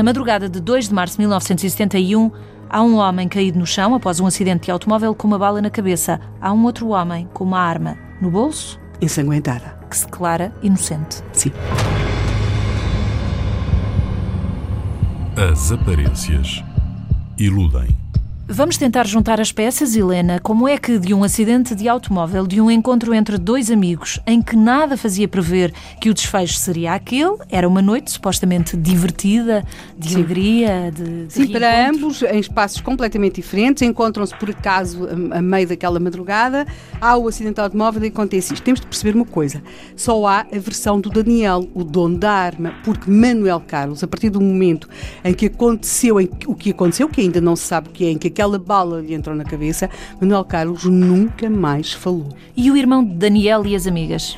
Na madrugada de 2 de março de 1971, há um homem caído no chão após um acidente de automóvel com uma bala na cabeça. Há um outro homem com uma arma no bolso. Ensanguentada. Que se declara inocente. Sim. As aparências iludem. Vamos tentar juntar as peças, Helena. Como é que de um acidente de automóvel, de um encontro entre dois amigos, em que nada fazia prever que o desfecho seria aquele, era uma noite supostamente divertida, de Sim. alegria, de, de Sim, para ambos, em espaços completamente diferentes, encontram-se por acaso a, meio daquela madrugada, há o acidente de automóvel e acontece isto. Temos de perceber uma coisa: só há a versão do Daniel, o dono da arma, porque Manuel Carlos, a partir do momento em que aconteceu em, o que aconteceu, que ainda não se sabe o que é, em que aquela bala lhe entrou na cabeça, Manuel Carlos nunca mais falou. E o irmão de Daniel e as amigas?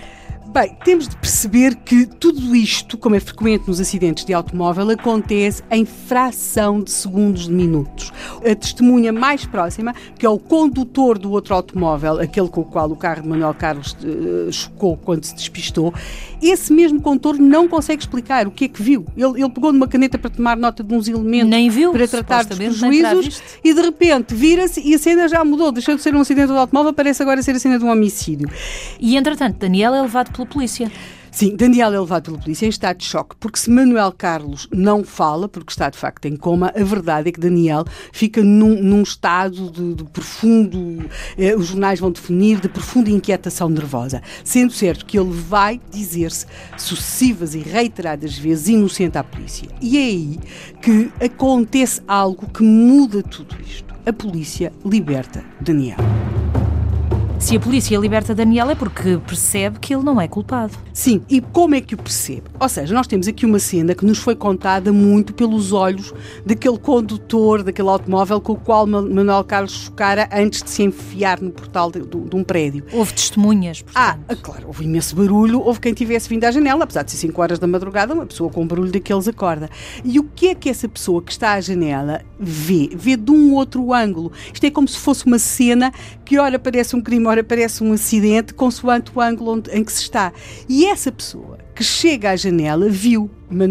Bem, temos de perceber que tudo isto, como é frequente nos acidentes de automóvel, acontece em fração de segundos de minutos. A testemunha mais próxima, que é o condutor do outro automóvel, aquele com o qual o carro de Manuel Carlos uh, chocou quando se despistou, esse mesmo condutor não consegue explicar o que é que viu. Ele, ele pegou numa caneta para tomar nota de uns elementos nem viu, para tratar dos prejuízos e de repente vira-se e a cena já mudou. Deixou de ser um acidente de automóvel, parece agora ser a cena de um homicídio. E entretanto, Daniel é levado pelo pela polícia. Sim, Daniel é levado pela polícia em estado de choque, porque se Manuel Carlos não fala, porque está de facto em coma, a verdade é que Daniel fica num, num estado de, de profundo, eh, os jornais vão definir, de profunda inquietação nervosa. Sendo certo que ele vai dizer-se sucessivas e reiteradas vezes inocente à polícia. E é aí que acontece algo que muda tudo isto. A polícia liberta Daniel. Se a polícia liberta Daniel é porque percebe que ele não é culpado. Sim, e como é que o percebe? Ou seja, nós temos aqui uma cena que nos foi contada muito pelos olhos daquele condutor daquele automóvel com o qual Manuel Carlos chocara antes de se enfiar no portal de, de, de um prédio. Houve testemunhas, portanto. Ah, claro, houve imenso barulho, houve quem tivesse vindo à janela, apesar de ser 5 horas da madrugada, uma pessoa com barulho daqueles acorda. E o que é que essa pessoa que está à janela vê? Vê de um outro ângulo. Isto é como se fosse uma cena que ora parece um crime, ora parece um acidente, consoante o ângulo onde, em que se está. E essa pessoa que chega à janela viu,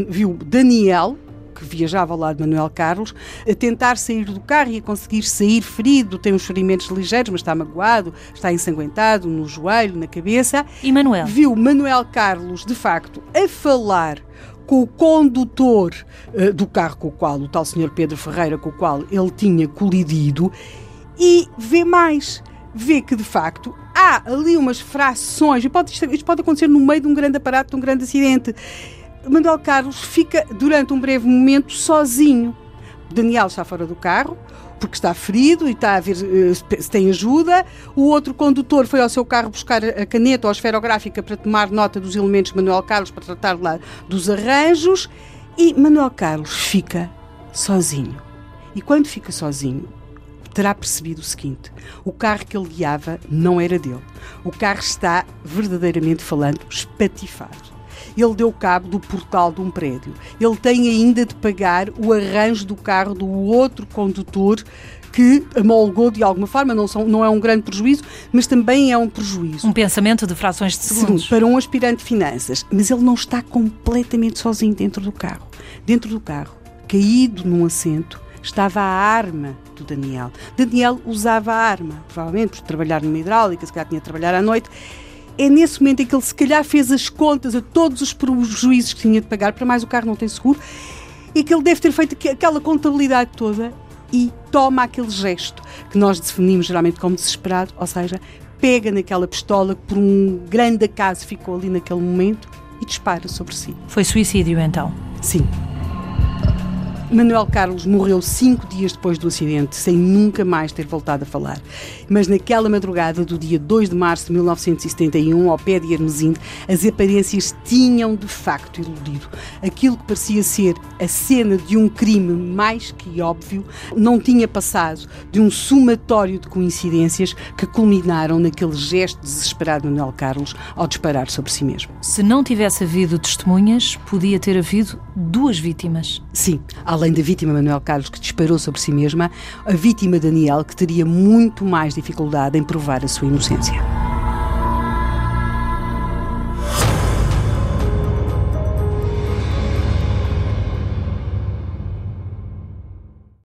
viu Daniel, que viajava ao lado de Manuel Carlos, a tentar sair do carro e a conseguir sair ferido, tem uns ferimentos ligeiros, mas está magoado, está ensanguentado no joelho, na cabeça. E Manuel? Viu Manuel Carlos, de facto, a falar com o condutor uh, do carro com o qual, o tal senhor Pedro Ferreira, com o qual ele tinha colidido, e vê mais vê que de facto há ali umas frações, e pode, isto pode acontecer no meio de um grande aparato, de um grande acidente. Manuel Carlos fica durante um breve momento sozinho. Daniel está fora do carro, porque está ferido e está a ver uh, se tem ajuda. O outro condutor foi ao seu carro buscar a caneta ou a esferográfica para tomar nota dos elementos de Manuel Carlos, para tratar lá dos arranjos. E Manuel Carlos fica sozinho. E quando fica sozinho, terá percebido o seguinte: o carro que ele guiava não era dele. O carro está, verdadeiramente falando, espatifado. Ele deu cabo do portal de um prédio. Ele tem ainda de pagar o arranjo do carro do outro condutor que amolgou de alguma forma, não, são, não é um grande prejuízo, mas também é um prejuízo. Um pensamento de frações de segundos. Sim, para um aspirante de finanças. Mas ele não está completamente sozinho dentro do carro. Dentro do carro, caído num assento, estava a arma do Daniel. Daniel usava a arma, provavelmente por trabalhar numa hidráulica, se calhar tinha de trabalhar à noite. É nesse momento em que ele se calhar fez as contas a todos os prejuízos que tinha de pagar, para mais o carro não tem seguro, e que ele deve ter feito aquela contabilidade toda e toma aquele gesto que nós definimos geralmente como desesperado, ou seja, pega naquela pistola que por um grande acaso ficou ali naquele momento e dispara sobre si. Foi suicídio então? Sim. Manuel Carlos morreu cinco dias depois do acidente, sem nunca mais ter voltado a falar. Mas naquela madrugada do dia 2 de março de 1971, ao pé de Hermesinde, as aparências tinham de facto iludido. Aquilo que parecia ser a cena de um crime mais que óbvio, não tinha passado de um somatório de coincidências que culminaram naquele gesto desesperado de Manuel Carlos ao disparar sobre si mesmo. Se não tivesse havido testemunhas, podia ter havido duas vítimas. Sim, além da vítima Manuel Carlos que disparou sobre si mesma, a vítima Daniel que teria muito mais dificuldade em provar a sua inocência.